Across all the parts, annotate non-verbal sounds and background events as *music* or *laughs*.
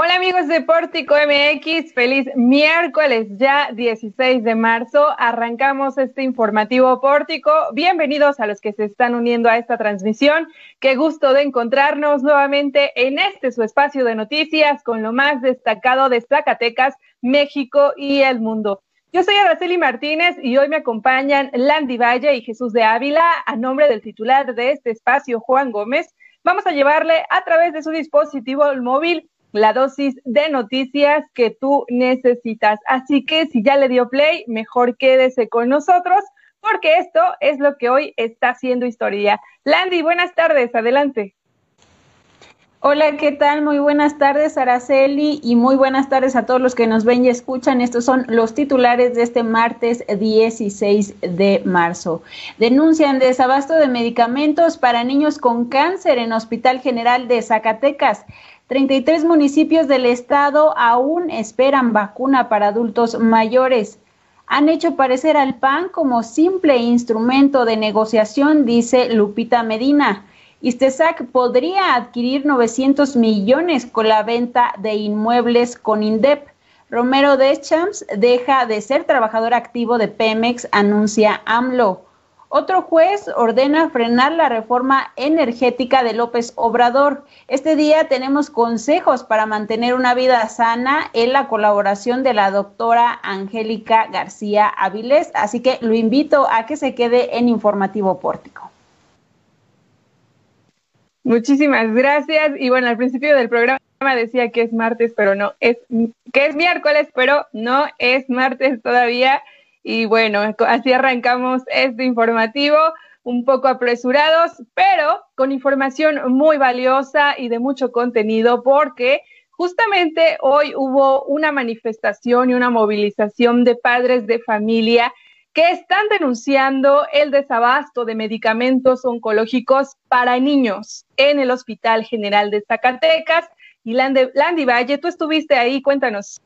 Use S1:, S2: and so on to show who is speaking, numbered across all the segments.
S1: Hola amigos de Pórtico MX, feliz miércoles ya 16 de marzo. Arrancamos este informativo Pórtico. Bienvenidos a los que se están uniendo a esta transmisión. Qué gusto de encontrarnos nuevamente en este su espacio de noticias con lo más destacado de Zacatecas, México y el mundo. Yo soy Araceli Martínez y hoy me acompañan Landy Valle y Jesús de Ávila a nombre del titular de este espacio, Juan Gómez. Vamos a llevarle a través de su dispositivo móvil la dosis de noticias que tú necesitas. Así que si ya le dio play, mejor quédese con nosotros porque esto es lo que hoy está haciendo historia. Landy, buenas tardes, adelante.
S2: Hola, ¿qué tal? Muy buenas tardes, Araceli, y muy buenas tardes a todos los que nos ven y escuchan. Estos son los titulares de este martes 16 de marzo. Denuncian desabasto de medicamentos para niños con cáncer en Hospital General de Zacatecas. 33 municipios del estado aún esperan vacuna para adultos mayores. Han hecho parecer al PAN como simple instrumento de negociación, dice Lupita Medina. Istesac podría adquirir 900 millones con la venta de inmuebles con INDEP. Romero Deschamps deja de ser trabajador activo de Pemex, anuncia AMLO. Otro juez ordena frenar la reforma energética de López Obrador. Este día tenemos consejos para mantener una vida sana en la colaboración de la doctora Angélica García Avilés. Así que lo invito a que se quede en Informativo Pórtico.
S1: Muchísimas gracias. Y bueno, al principio del programa decía que es martes, pero no, es que es miércoles, pero no es martes todavía. Y bueno, así arrancamos este informativo, un poco apresurados, pero con información muy valiosa y de mucho contenido, porque justamente hoy hubo una manifestación y una movilización de padres de familia que están denunciando el desabasto de medicamentos oncológicos para niños en el Hospital General de Zacatecas. Y Landy Valle, tú estuviste ahí, cuéntanos.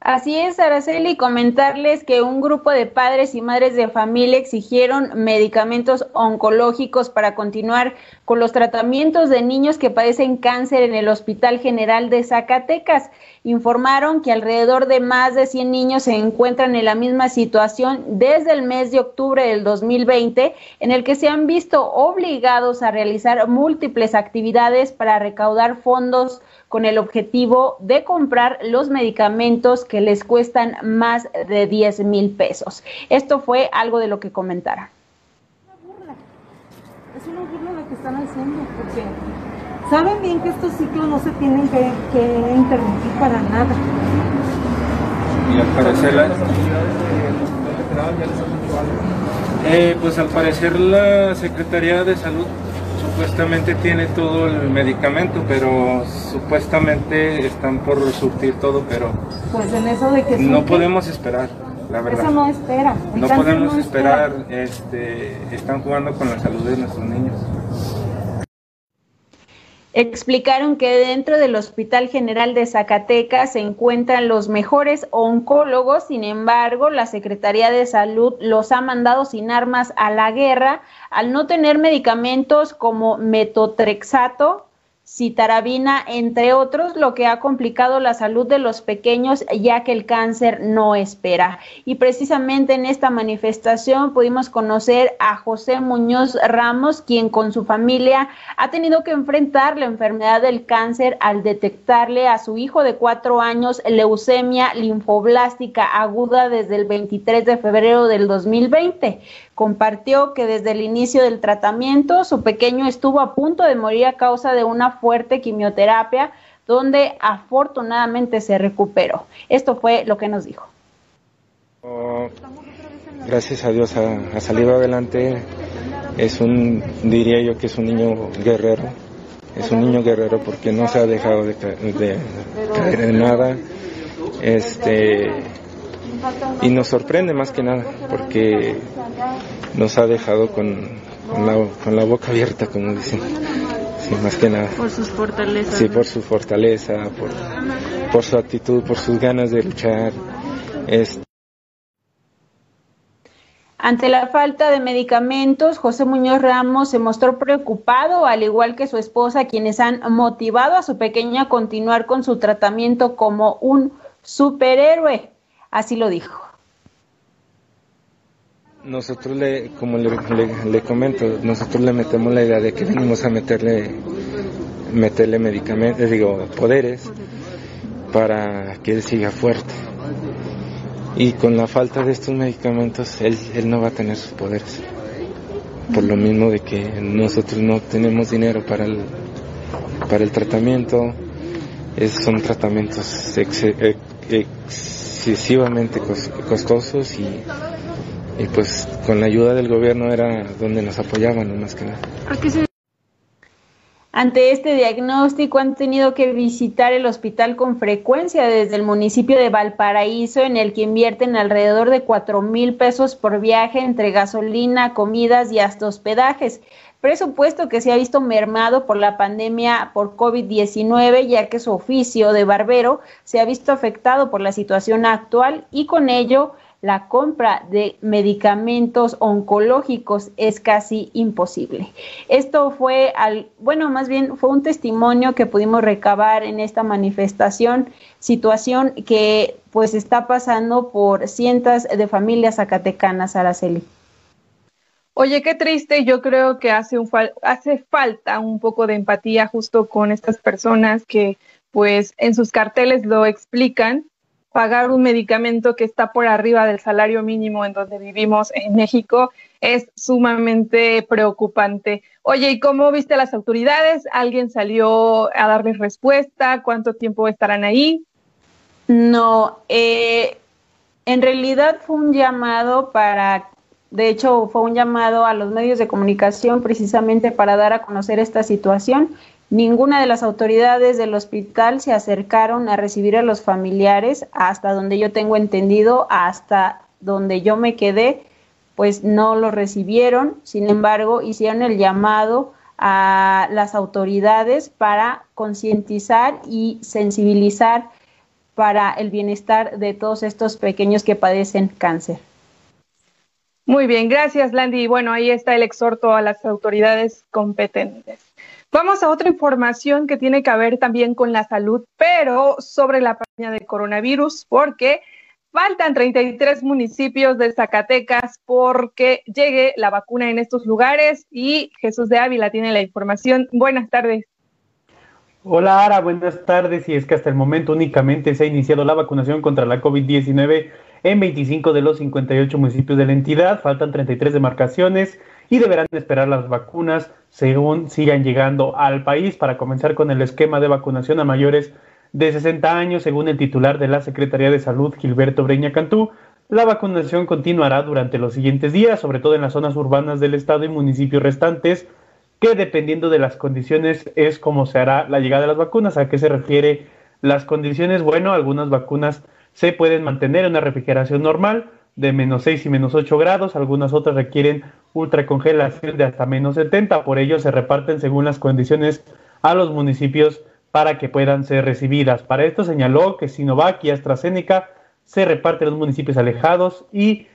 S2: Así es, Araceli, comentarles que un grupo de padres y madres de familia exigieron medicamentos oncológicos para continuar con los tratamientos de niños que padecen cáncer en el Hospital General de Zacatecas. Informaron que alrededor de más de 100 niños se encuentran en la misma situación desde el mes de octubre del 2020, en el que se han visto obligados a realizar múltiples actividades para recaudar fondos con el objetivo de comprar los medicamentos que les cuestan más de 10 mil pesos. Esto fue algo de lo que comentara.
S3: Es una burla lo que están haciendo, porque saben bien que estos ciclos no se tienen que, interrumpir para nada.
S4: Y al parecer la... Eh, pues al parecer la Secretaría de Salud supuestamente tiene todo el medicamento, pero supuestamente están por surtir todo, pero
S3: pues en eso de que
S4: no podemos esperar, la verdad.
S3: Eso no espera.
S4: no podemos esperar, este, están jugando con la salud de nuestros niños.
S2: Explicaron que dentro del Hospital General de Zacatecas se encuentran los mejores oncólogos, sin embargo, la Secretaría de Salud los ha mandado sin armas a la guerra al no tener medicamentos como metotrexato, citarabina, entre otros, lo que ha complicado la salud de los pequeños ya que el cáncer no espera. Y precisamente en esta manifestación pudimos conocer a José Muñoz Ramos, quien con su familia ha tenido que enfrentar la enfermedad del cáncer al detectarle a su hijo de cuatro años leucemia linfoblástica aguda desde el 23 de febrero del 2020 compartió que desde el inicio del tratamiento su pequeño estuvo a punto de morir a causa de una fuerte quimioterapia donde afortunadamente se recuperó. Esto fue lo que nos dijo.
S5: Gracias a Dios ha, salido adelante. Es un, diría yo que es un niño guerrero. Es un niño guerrero porque no se ha dejado de, caer en nada. Este, y nos sorprende más que nada porque nos ha dejado con, con, la, boca abierta, como dicen. Sí, más que nada.
S2: Por sus fortalezas.
S5: Sí, por su fortaleza, por, por su actitud, por sus ganas de luchar.
S2: Ante la falta de medicamentos, José Muñoz Ramos se mostró preocupado, al igual que su esposa, quienes han motivado a su pequeña a continuar con su tratamiento como un superhéroe. Así lo dijo.
S5: Nosotros, le, como le, comento, nosotros le metemos la idea de que venimos a meterle, meterle medicamentos, digo, poderes, para que él siga fuerte y con la falta de estos medicamentos él, él no va a tener sus poderes. Por lo mismo de que nosotros no tenemos dinero para el, para el tratamiento, es, son tratamientos excesivamente costosos y, y, pues con la ayuda del gobierno era donde nos apoyaban más que nada.
S2: Ante este diagnóstico han tenido que visitar el hospital con frecuencia desde el municipio de Valparaíso, en el que invierten alrededor de cuatro mil pesos por viaje entre gasolina, comidas y hasta hospedajes. Presupuesto que se ha visto mermado por la pandemia por COVID-19, ya que su oficio de barbero se ha visto afectado por la situación actual y con ello la compra de medicamentos oncológicos es casi imposible. Esto fue al, bueno, más bien fue un testimonio que pudimos recabar en esta manifestación, situación que pues está pasando por cientos de familias zacatecanas, Araceli.
S1: Oye, qué triste, yo creo que hace, un hace falta un poco de empatía justo con estas personas que pues en sus carteles lo explican pagar un medicamento que está por arriba del salario mínimo en donde vivimos en México es sumamente preocupante. Oye, ¿y cómo viste a las autoridades? ¿Alguien salió a darles respuesta? ¿Cuánto tiempo estarán ahí?
S2: No, eh, en realidad fue un llamado para, de hecho fue un llamado a los medios de comunicación precisamente para dar a conocer esta situación Ninguna de las autoridades del hospital se acercaron a recibir a los familiares, hasta donde yo tengo entendido, hasta donde yo me quedé, pues no lo recibieron. Sin embargo, hicieron el llamado a las autoridades para concientizar y sensibilizar para el bienestar de todos estos pequeños que padecen cáncer.
S1: Muy bien, gracias Landy. Bueno, ahí está el exhorto a las autoridades competentes. Vamos a otra información que tiene que ver también con la salud, pero sobre la pandemia de coronavirus, porque faltan 33 municipios de Zacatecas porque llegue la vacuna en estos lugares y Jesús de Ávila tiene la información. Buenas tardes.
S6: Hola Ara, buenas tardes. Y es que hasta el momento únicamente se ha iniciado la vacunación contra la COVID-19 en 25 de los 58 municipios de la entidad. Faltan 33 demarcaciones y deberán esperar las vacunas según sigan llegando al país para comenzar con el esquema de vacunación a mayores de 60 años, según el titular de la Secretaría de Salud, Gilberto Breña Cantú. La vacunación continuará durante los siguientes días, sobre todo en las zonas urbanas del estado y municipios restantes, que dependiendo de las condiciones es como se hará la llegada de las vacunas. ¿A qué se refiere las condiciones? Bueno, algunas vacunas se pueden mantener en una refrigeración normal, de menos 6 y menos 8 grados, algunas otras requieren ultracongelación de hasta menos 70, por ello se reparten según las condiciones a los municipios para que puedan ser recibidas. Para esto señaló que Sinovac y AstraZeneca se reparten en los municipios alejados y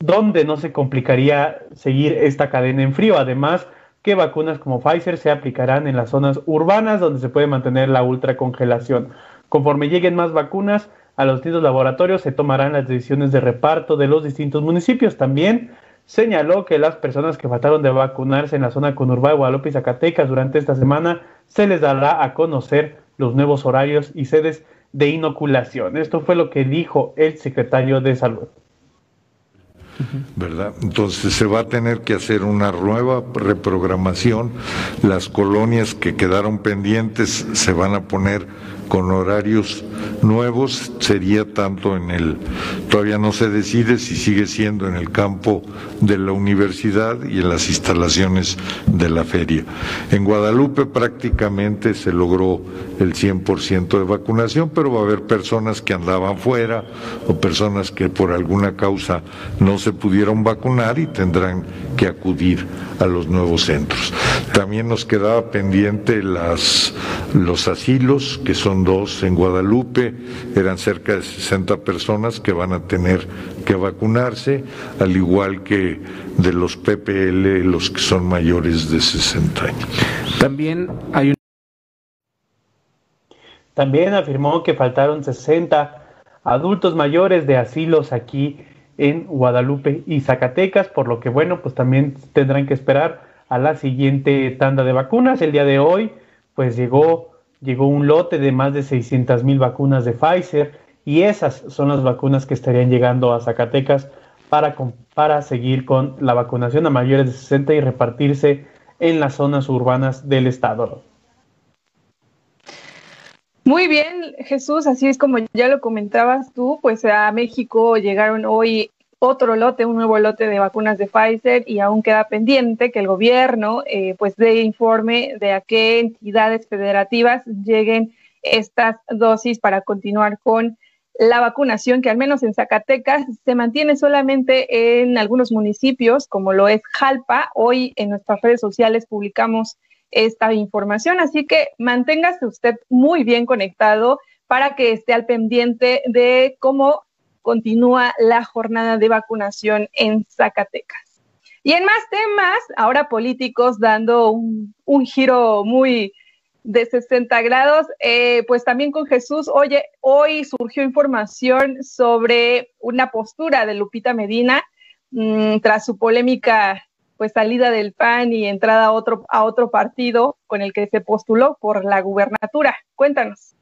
S6: donde no se complicaría seguir esta cadena en frío. Además, que vacunas como Pfizer se aplicarán en las zonas urbanas donde se puede mantener la ultracongelación. Conforme lleguen más vacunas, a los distintos laboratorios se tomarán las decisiones de reparto de los distintos municipios. También señaló que las personas que faltaron de vacunarse en la zona conurbada de Guadalupe y Zacatecas durante esta semana se les dará a conocer los nuevos horarios y sedes de inoculación. Esto fue lo que dijo el secretario de Salud.
S7: ¿verdad? Entonces se va a tener que hacer una nueva reprogramación. Las colonias que quedaron pendientes se van a poner con horarios nuevos, sería tanto en el, todavía no se decide si sigue siendo en el campo de la universidad y en las instalaciones de la feria. En Guadalupe prácticamente se logró el 100% de vacunación, pero va a haber personas que andaban fuera o personas que por alguna causa no se pudieron vacunar y tendrán que acudir a los nuevos centros. También nos quedaba pendiente las los asilos, que son dos en Guadalupe, eran cerca de 60 personas que van a tener que vacunarse, al igual que de los PPL, los que son mayores de 60 años.
S6: También hay un... También afirmó que faltaron 60 adultos mayores de asilos aquí en Guadalupe y Zacatecas, por lo que bueno, pues también tendrán que esperar a la siguiente tanda de vacunas. El día de hoy, pues llegó, llegó un lote de más de 600 mil vacunas de Pfizer y esas son las vacunas que estarían llegando a Zacatecas para, para seguir con la vacunación a mayores de 60 y repartirse en las zonas urbanas del estado.
S1: Muy bien, Jesús, así es como ya lo comentabas tú, pues a México llegaron hoy otro lote, un nuevo lote de vacunas de Pfizer y aún queda pendiente que el gobierno eh, pues dé informe de a qué entidades federativas lleguen estas dosis para continuar con la vacunación que al menos en Zacatecas se mantiene solamente en algunos municipios como lo es Jalpa. Hoy en nuestras redes sociales publicamos esta información. Así que manténgase usted muy bien conectado para que esté al pendiente de cómo continúa la jornada de vacunación en Zacatecas. Y en más temas, ahora políticos dando un, giro muy de 60 grados, eh, pues también con Jesús, oye, hoy surgió información sobre una postura de Lupita Medina mm, tras su polémica pues salida del PAN y entrada a otro, a otro partido con el que se postuló por la gubernatura. Cuéntanos.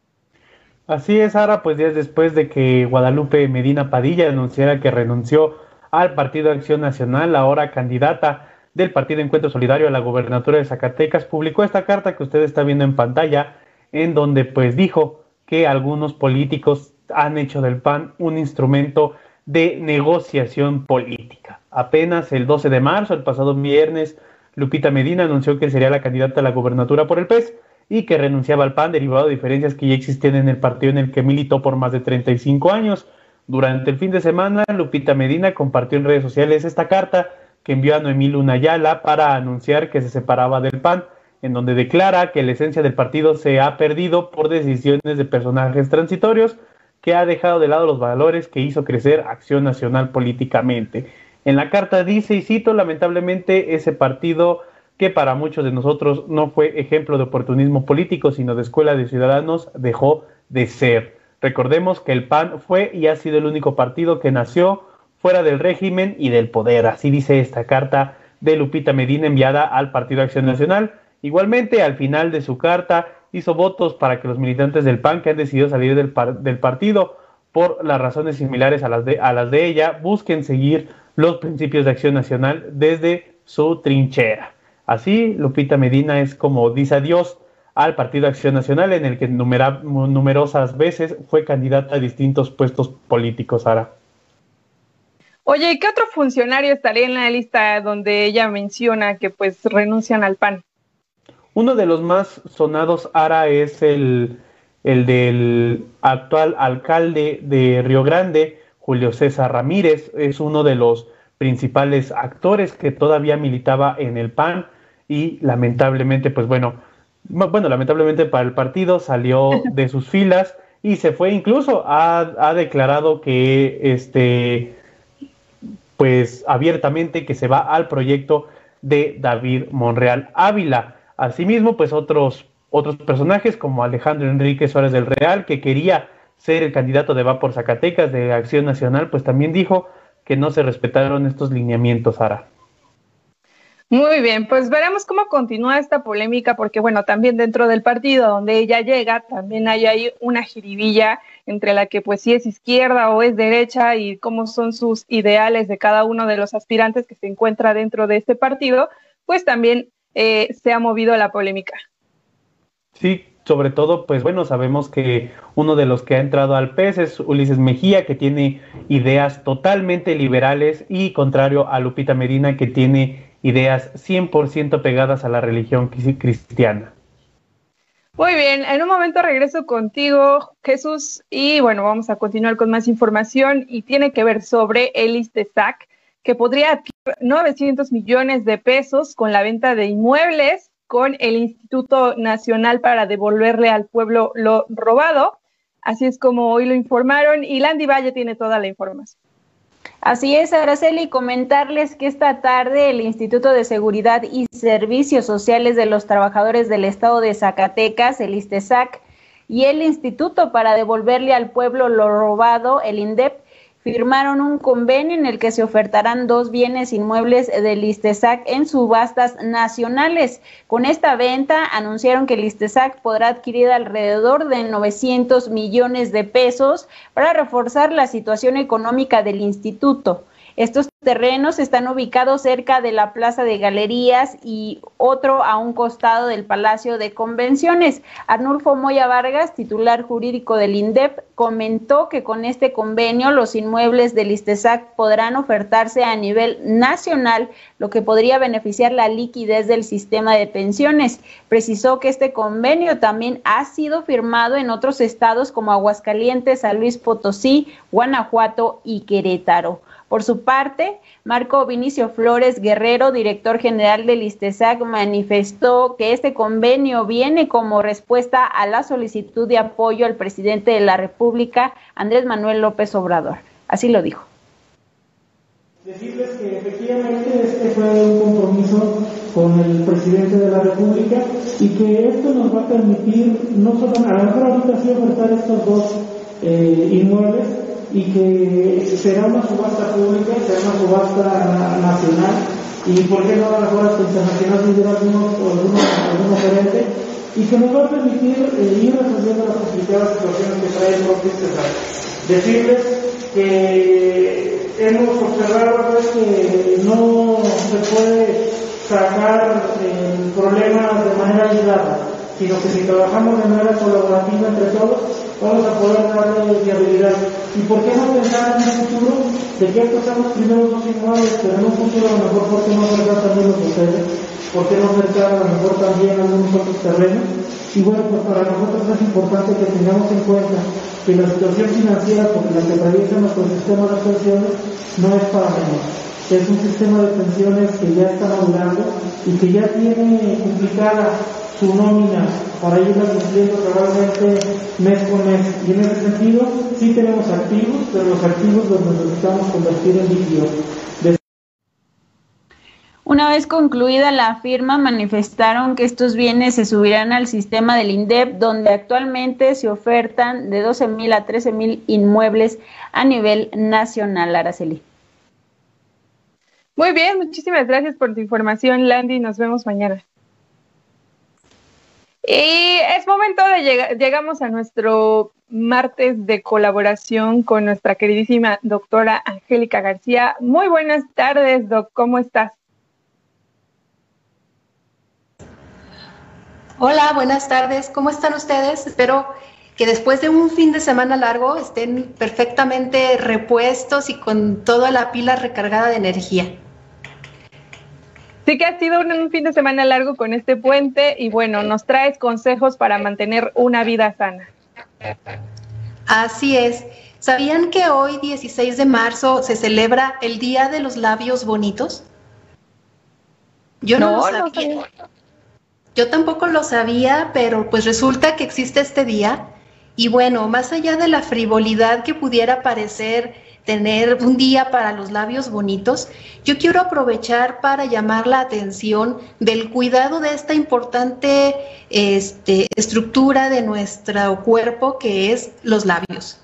S6: Así es, Sara, pues días después de que Guadalupe Medina Padilla anunciara que renunció al Partido Acción Nacional, ahora candidata del Partido Encuentro Solidario a la gubernatura de Zacatecas, publicó esta carta que usted está viendo en pantalla, en donde pues dijo que algunos políticos han hecho del PAN un instrumento de negociación política. Apenas el 12 de marzo, el pasado viernes, Lupita Medina anunció que sería la candidata a la gobernatura por el PES y que renunciaba al PAN derivado de diferencias que ya existían en el partido en el que militó por más de 35 años. Durante el fin de semana, Lupita Medina compartió en redes sociales esta carta que envió a Noemí Luna Ayala para anunciar que se separaba del PAN, en donde declara que la esencia del partido se ha perdido por decisiones de personajes transitorios que ha dejado de lado los valores que hizo crecer Acción Nacional políticamente. En la carta dice, y cito, lamentablemente ese partido que para muchos de nosotros no fue ejemplo de oportunismo político, sino de escuela de ciudadanos, dejó de ser. Recordemos que el PAN fue y ha sido el único partido que nació fuera del régimen y del poder. Así dice esta carta de Lupita Medina enviada al Partido Acción Nacional. Igualmente, al final de su carta, hizo votos para que los militantes del PAN que han decidido salir del, partido por las razones similares a las, de, a las de ella, busquen seguir los principios de acción nacional desde su trinchera. Así, Lupita Medina es como dice adiós al Partido Acción Nacional, en el que numerosas veces fue candidata a distintos puestos políticos, Ahora.
S1: Oye, ¿y qué otro funcionario estaría en la lista donde ella menciona que pues renuncian al PAN?
S6: Uno de los más sonados, Ara, es el, el del actual alcalde de Río Grande, Julio César Ramírez. Es uno de los principales actores que todavía militaba en el PAN y lamentablemente, pues bueno, bueno, lamentablemente para el partido salió *laughs* de sus filas y se fue incluso, ha, ha declarado que este, pues abiertamente que se va al proyecto de David Monreal Ávila. Asimismo, pues otros, otros personajes como Alejandro Enrique Suárez del Real, que quería ser el candidato de Va por Zacatecas de Acción Nacional, pues también dijo que no se respetaron estos lineamientos, Ara.
S1: Muy bien, pues veremos cómo continúa esta polémica, porque bueno, también dentro del partido donde ella llega, también hay ahí una jiribilla entre la que pues si es izquierda o es derecha y cómo son sus ideales de cada uno de los aspirantes que se encuentra dentro de este partido, pues también eh, se ha movido la polémica.
S6: Sí, sobre todo, pues bueno, sabemos que uno de los que ha entrado al PES es Ulises Mejía, que tiene ideas totalmente liberales y contrario a Lupita Medina, que tiene ideas 100% pegadas a la religión cristiana.
S1: Muy bien, en un momento regreso contigo, Jesús, y bueno, vamos a continuar con más información y tiene que ver sobre el ISTESAC que podría adquirir 900 millones de pesos con la venta de inmuebles con el Instituto Nacional para devolverle al pueblo lo robado. Así es como hoy lo informaron y Landy Valle tiene toda la información.
S2: Así es, Araceli, comentarles que esta tarde el Instituto de Seguridad y Servicios Sociales de los Trabajadores del Estado de Zacatecas, el ISTESAC, y el Instituto para devolverle al pueblo lo robado, el INDEP, firmaron un convenio en el que se ofertarán dos bienes inmuebles del Listesac en subastas nacionales. Con esta venta anunciaron que Listesac podrá adquirir alrededor de 900 millones de pesos para reforzar la situación económica del instituto. Estos terrenos están ubicados cerca de la Plaza de Galerías y otro a un costado del Palacio de Convenciones. Arnulfo Moya Vargas, titular jurídico del INDEP, comentó que con este convenio los inmuebles del ISTESAC podrán ofertarse a nivel nacional, lo que podría beneficiar la liquidez del sistema de pensiones. Precisó que este convenio también ha sido firmado en otros estados como Aguascalientes, San Luis Potosí, Guanajuato y Querétaro. Por su parte, Marco Vinicio Flores Guerrero, director general del ISTESAC, manifestó que este convenio viene como respuesta a la solicitud de apoyo al presidente de la República, Andrés Manuel López Obrador. Así lo dijo.
S8: Decirles que efectivamente este fue un compromiso con el presidente de la República y que esto nos va a permitir no solo a lo mejor ahorita sí ofertar estos dos eh, inmuebles, y que será una subasta pública, será una subasta nacional y por qué no a lo mejor internacional hubiera algunos, algunos, algunos gerentes y que nos va a permitir eh, ir resolviendo las complicadas situaciones que trae el propio César. Decirles que hemos observado que no se puede sacar el problema de manera aislada, sino que si trabajamos de manera colaborativa entre todos, vamos a poder darle viabilidad. ¿Y por qué no pensar en el futuro de que estos los primeros dos inmuebles, pero en un futuro a lo mejor, ¿por qué no cercar también los hoteles? ¿Por qué no cercar a lo mejor también algunos otros terrenos? Y bueno, pues para nosotros es importante que tengamos en cuenta que la situación financiera por la que atraviesa nuestro sistema de pensiones no es para menos. Es un sistema de pensiones que ya está madurando y que ya tiene complicada su nómina para irla cumpliendo realmente mes con mes. Y en ese sentido, sí tenemos activos, pero los activos los necesitamos convertir en líquidos.
S2: Una vez concluida la firma, manifestaron que estos bienes se subirán al sistema del INDEP, donde actualmente se ofertan de 12 mil a 13 mil inmuebles a nivel nacional, Araceli.
S1: Muy bien, muchísimas gracias por tu información, Landy. Nos vemos mañana. Y es momento de llegar, llegamos a nuestro martes de colaboración con nuestra queridísima doctora Angélica García. Muy buenas tardes, doc, ¿cómo estás?
S9: Hola, buenas tardes, ¿cómo están ustedes? Espero que después de un fin de semana largo estén perfectamente repuestos y con toda la pila recargada de energía.
S1: Sí que ha sido un, fin de semana largo con este puente y bueno, nos traes consejos para mantener una vida sana.
S9: Así es. ¿Sabían que hoy, 16 de marzo, se celebra el Día de los Labios Bonitos? Yo no, lo sabía. Yo tampoco lo sabía, pero pues resulta que existe este día. Y bueno, más allá de la frivolidad que pudiera parecer tener un día para los labios bonitos, yo quiero aprovechar para llamar la atención del cuidado de esta importante este, estructura de nuestro cuerpo que es los labios.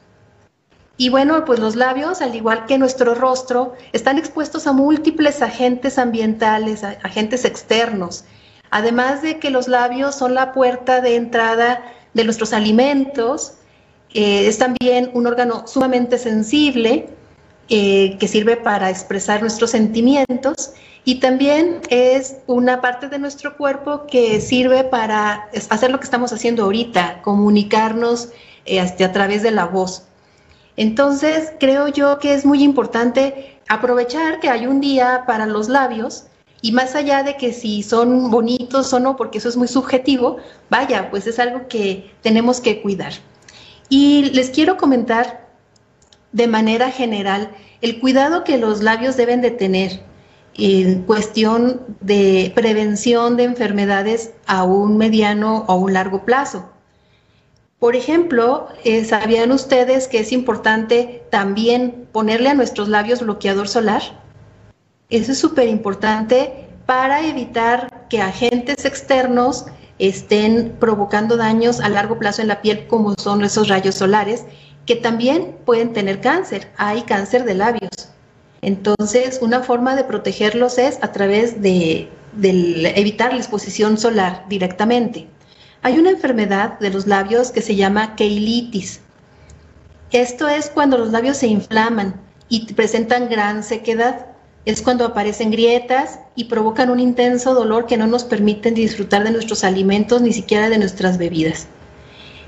S9: Y bueno, pues los labios, al igual que nuestro rostro, están expuestos a múltiples agentes ambientales, agentes externos. Además de que los labios son la puerta de entrada de nuestros alimentos, eh, es también un órgano sumamente sensible eh, que sirve para expresar nuestros sentimientos y también es una parte de nuestro cuerpo que sirve para hacer lo que estamos haciendo ahorita, comunicarnos eh, a través de la voz. Entonces, creo yo que es muy importante aprovechar que hay un día para los labios y más allá de que si son bonitos o no, porque eso es muy subjetivo, vaya, pues es algo que tenemos que cuidar. Y les quiero comentar de manera general el cuidado que los labios deben de tener. en cuestión de prevención de enfermedades a un mediano o un largo plazo. Por ejemplo, eh, ¿sabían ustedes que es importante también ponerle a nuestros labios bloqueador solar? Eso es súper importante para evitar que agentes externos estén provocando daños a largo plazo en la piel como son esos rayos solares, que también pueden tener cáncer. Hay cáncer de labios. Entonces, una forma de protegerlos es a través de, evitar la exposición solar directamente. Hay una enfermedad de los labios que se llama keilitis. Esto es cuando los labios se inflaman y presentan gran sequedad. Es cuando aparecen grietas y provocan un intenso dolor que no nos permiten disfrutar de nuestros alimentos ni siquiera de nuestras bebidas.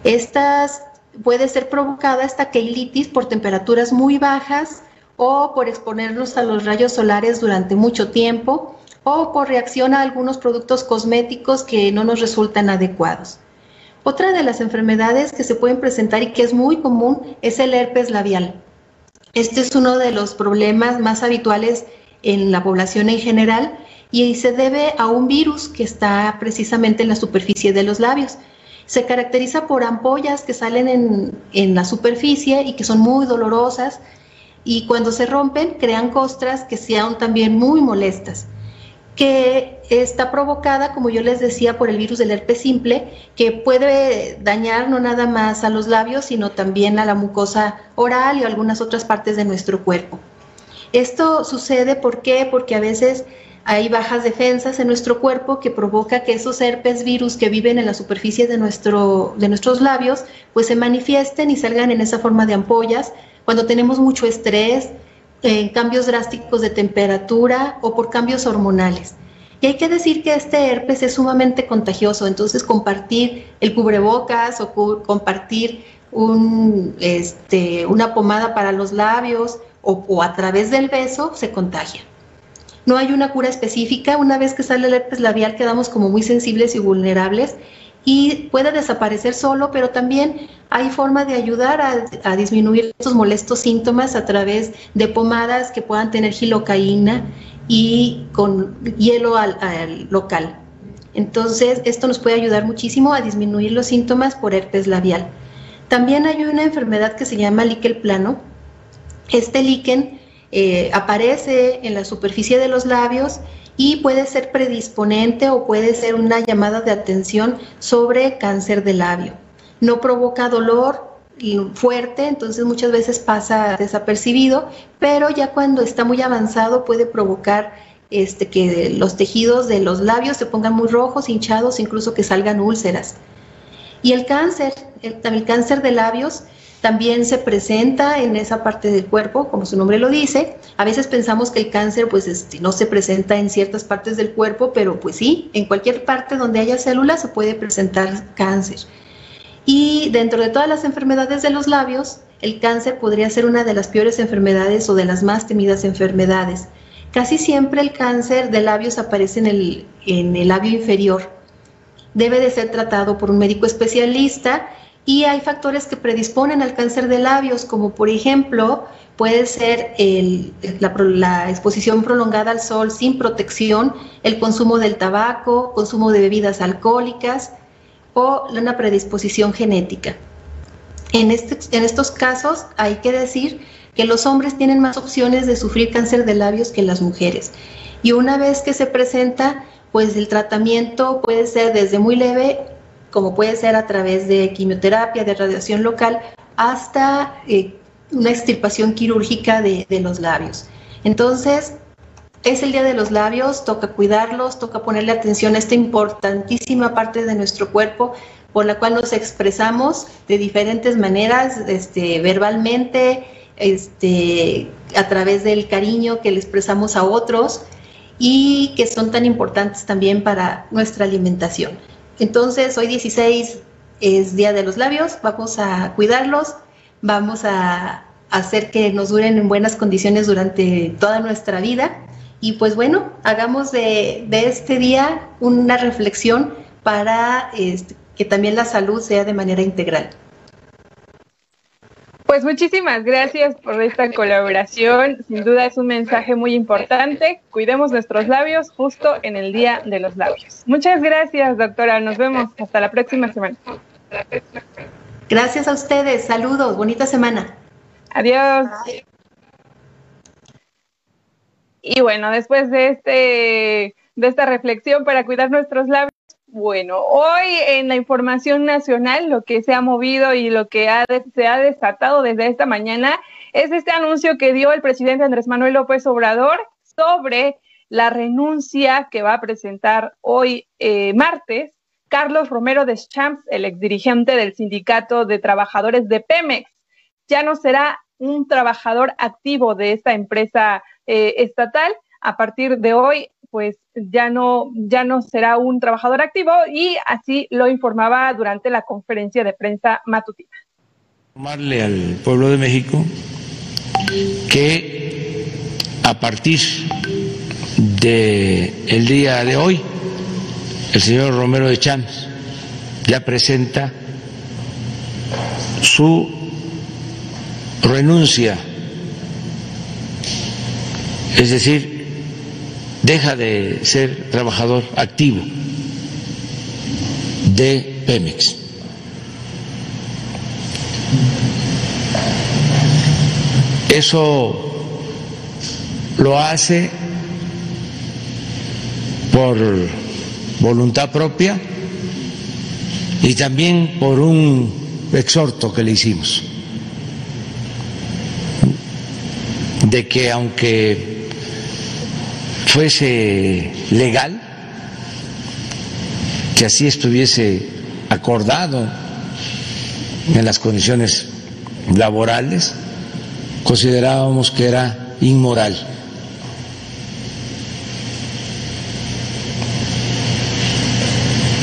S9: Estas puede ser provocada esta keilitis por temperaturas muy bajas, o por exponernos a los rayos solares durante mucho tiempo o por reacción a algunos productos cosméticos que no nos resultan adecuados. Otra de las enfermedades que se pueden presentar y que es muy común es el herpes labial. Este es uno de los problemas más habituales en la población en general y se debe a un virus que está precisamente en la superficie de los labios. Se caracteriza por ampollas que salen en, en la superficie y que son muy dolorosas y cuando se rompen crean costras que sean también muy molestas, que está provocada, como yo les decía, por el virus del herpes simple, que puede dañar no nada más a los labios, sino también a la mucosa oral y algunas otras partes de nuestro cuerpo. Esto sucede porque a veces hay bajas defensas en nuestro cuerpo que provoca que esos herpes virus que viven en la superficie de, nuestro, de nuestros labios pues se manifiesten y salgan en esa forma de ampollas. Cuando tenemos mucho estrés, eh, cambios drásticos de temperatura o por cambios hormonales. Y hay que decir que este herpes es sumamente contagioso, entonces compartir el cubrebocas o compartir este, una pomada para los labios o, a través del beso se contagia. No hay una cura específica, una vez que sale el herpes labial quedamos como muy sensibles y vulnerables y puede desaparecer solo, pero también hay forma de ayudar a, disminuir estos molestos síntomas a través de pomadas que puedan tener gilocaína y con hielo al, local. Entonces, esto nos puede ayudar muchísimo a disminuir los síntomas por herpes labial. También hay una enfermedad que se llama líquen plano. Este líquen eh, aparece en la superficie de los labios y puede ser predisponente o puede ser una llamada de atención sobre cáncer de labio. No provoca dolor fuerte, entonces muchas veces pasa desapercibido, pero ya cuando está muy avanzado puede provocar este, que los tejidos de los labios se pongan muy rojos, hinchados, incluso que salgan úlceras. Y el cáncer, el cáncer de labios, también se presenta en esa parte del cuerpo, como su nombre lo dice. A veces pensamos que el cáncer pues este, no se presenta en ciertas partes del cuerpo, pero pues sí, en cualquier parte donde haya células se puede presentar cáncer. Y dentro de todas las enfermedades de los labios, el cáncer podría ser una de las peores enfermedades o de las más temidas enfermedades. Casi siempre el cáncer de labios aparece en el, en el labio inferior. Debe de ser tratado por un médico especialista y hay factores que predisponen al cáncer de labios, como por ejemplo puede ser la, exposición prolongada al sol sin protección, el consumo del tabaco, consumo de bebidas alcohólicas o una predisposición genética. En, este, en estos casos hay que decir que los hombres tienen más opciones de sufrir cáncer de labios que las mujeres. Y una vez que se presenta, pues el tratamiento puede ser desde muy leve como puede ser a través de quimioterapia, de radiación local, hasta eh, una extirpación quirúrgica de, los labios. Entonces, es el Día de los Labios, toca cuidarlos, toca ponerle atención a esta importantísima parte de nuestro cuerpo por la cual nos expresamos de diferentes maneras, este, verbalmente, este, a través del cariño que le expresamos a otros y que son tan importantes también para nuestra alimentación. Entonces, hoy 16 es Día de los Labios, vamos a cuidarlos, vamos a hacer que nos duren en buenas condiciones durante toda nuestra vida. Y pues bueno, hagamos de, este día una reflexión para este, que también la salud sea de manera integral.
S1: Pues muchísimas gracias por esta colaboración. Sin duda es un mensaje muy importante. Cuidemos nuestros labios justo en el Día de los Labios. Muchas gracias, doctora. Nos vemos hasta la próxima semana.
S9: Gracias a ustedes. Saludos. Bonita semana.
S1: Adiós. Y bueno, después de este de esta reflexión para cuidar nuestros labios, bueno, hoy en la información nacional lo que se ha movido y lo que se ha desatado desde esta mañana es este anuncio que dio el presidente Andrés Manuel López Obrador sobre la renuncia que va a presentar hoy eh, martes Carlos Romero de Champs, el exdirigente del Sindicato de Trabajadores de Pemex. Ya no será un trabajador activo de esta empresa eh, estatal. A partir de hoy pues ya no, ya no será un trabajador activo y así lo informaba durante la conferencia de prensa matutina.
S10: Informarle al pueblo de México que a partir del el día de hoy el señor Romero de Champs ya presenta su renuncia, es decir, deja de ser trabajador activo de Pemex. Eso lo hace por voluntad propia y también por un exhorto que le hicimos de que aunque fuese legal, que así estuviese acordado en las condiciones laborales, considerábamos que era inmoral.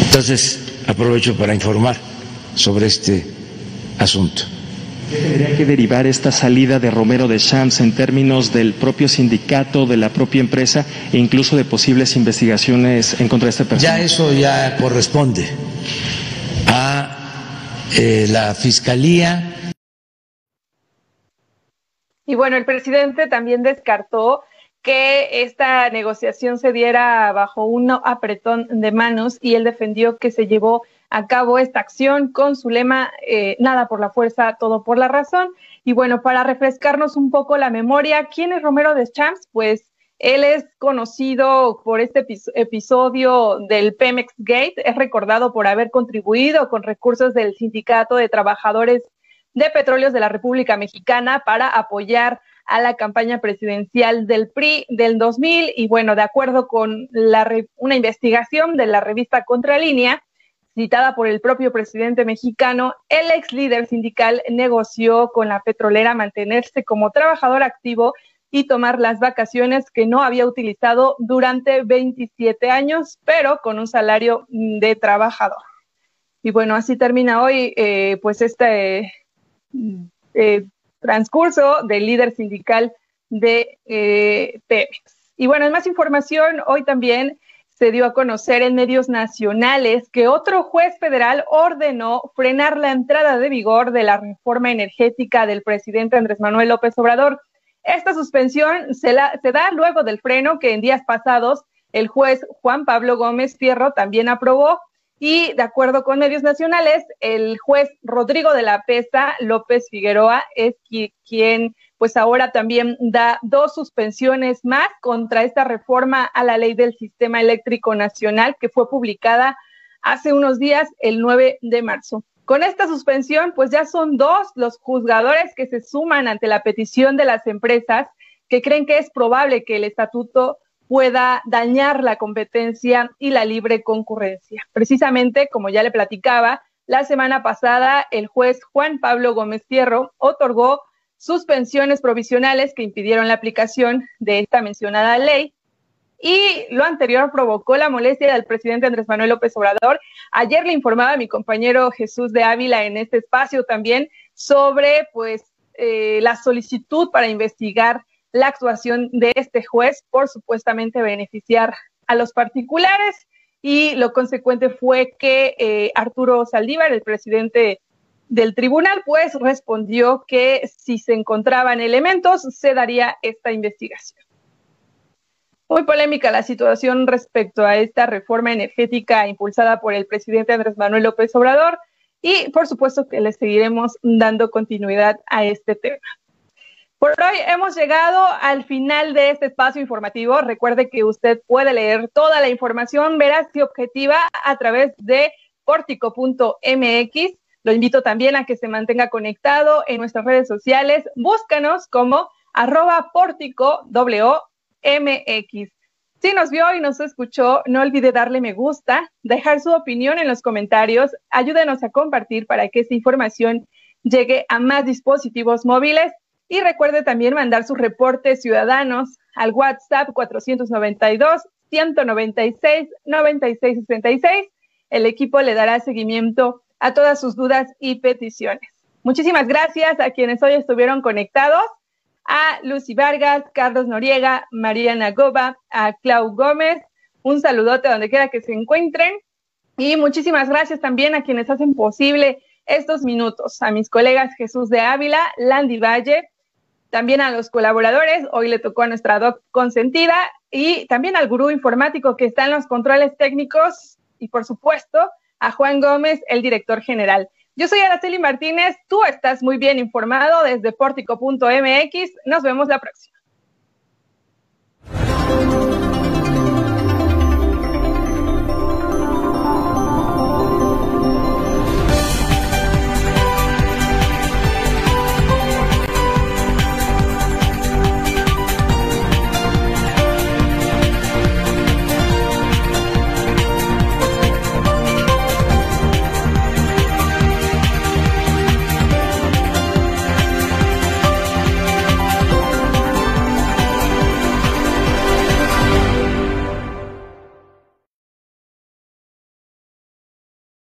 S10: Entonces, aprovecho para informar sobre este asunto.
S11: ¿Qué tendría que derivar esta salida de Romero de Champs en términos del propio sindicato, de la propia empresa e incluso de posibles investigaciones en contra de esta persona?
S10: Ya eso ya corresponde a eh, la Fiscalía.
S1: Y bueno, el presidente también descartó que esta negociación se diera bajo un apretón de manos y él defendió que se llevó a cabo esta acción con su lema eh, Nada por la fuerza, todo por la razón. Y bueno, para refrescarnos un poco la memoria, ¿quién es Romero Deschamps? Pues él es conocido por este episodio del Pemex Gate, es recordado por haber contribuido con recursos del Sindicato de Trabajadores de Petróleos de la República Mexicana para apoyar a la campaña presidencial del PRI del 2000 y bueno, de acuerdo con la, una investigación de la revista Contralínea, citada por el propio presidente mexicano, el ex líder sindical negoció con la petrolera mantenerse como trabajador activo y tomar las vacaciones que no había utilizado durante 27 años, pero con un salario de trabajador. Y bueno, así termina hoy eh, pues este eh, transcurso del líder sindical de eh, Pemex. Y bueno, en más información, hoy también se dio a conocer en medios nacionales que otro juez federal ordenó frenar la entrada de vigor de la reforma energética del presidente Andrés Manuel López Obrador. Esta suspensión se, da luego del freno que en días pasados el juez Juan Pablo Gómez Fierro también aprobó y de acuerdo con medios nacionales, el juez Rodrigo de la Pesa López Figueroa es quien pues ahora también da dos suspensiones más contra esta reforma a la ley del sistema eléctrico nacional que fue publicada hace unos días, el 9 de marzo. Con esta suspensión, pues ya son dos los juzgadores que se suman ante la petición de las empresas que creen que es probable que el estatuto pueda dañar la competencia y la libre concurrencia. Precisamente, como ya le platicaba, la semana pasada el juez Juan Pablo Gómez Fierro otorgó suspensiones provisionales que impidieron la aplicación de esta mencionada ley. Y lo anterior provocó la molestia del presidente Andrés Manuel López Obrador. Ayer le informaba a mi compañero Jesús de Ávila en este espacio también sobre pues eh, la solicitud para investigar la actuación de este juez por supuestamente beneficiar a los particulares y lo consecuente fue que eh, Arturo Saldívar, el presidente del tribunal, pues respondió que si se encontraban elementos, se daría esta investigación. Muy polémica la situación respecto a esta reforma energética impulsada por el presidente Andrés Manuel López Obrador y por supuesto que le seguiremos dando continuidad a este tema. Por hoy hemos llegado al final de este espacio informativo. Recuerde que usted puede leer toda la información veraz y objetiva a través de portico.mx. Lo invito también a que se mantenga conectado en nuestras redes sociales. Búscanos como arroba portico WMX. Si nos vio y nos escuchó, no olvide darle me gusta, dejar su opinión en los comentarios, ayúdenos a compartir para que esta información llegue a más dispositivos móviles y recuerde también mandar sus reportes ciudadanos al WhatsApp 492 196 9666. El equipo le dará seguimiento a todas sus dudas y peticiones. Muchísimas gracias a quienes hoy estuvieron conectados, a Lucy Vargas, Carlos Noriega, María Nagoba, a Clau Gómez. Un saludote donde quiera que se encuentren. Y muchísimas gracias también a quienes hacen posible estos minutos, a mis colegas Jesús de Ávila, Landy Valle, también a los colaboradores, hoy le tocó a nuestra doc consentida y también al gurú informático que está en los controles técnicos y por supuesto a Juan Gómez, el director general. Yo soy Araceli Martínez, tú estás muy bien informado desde pórtico.mx, nos vemos la próxima.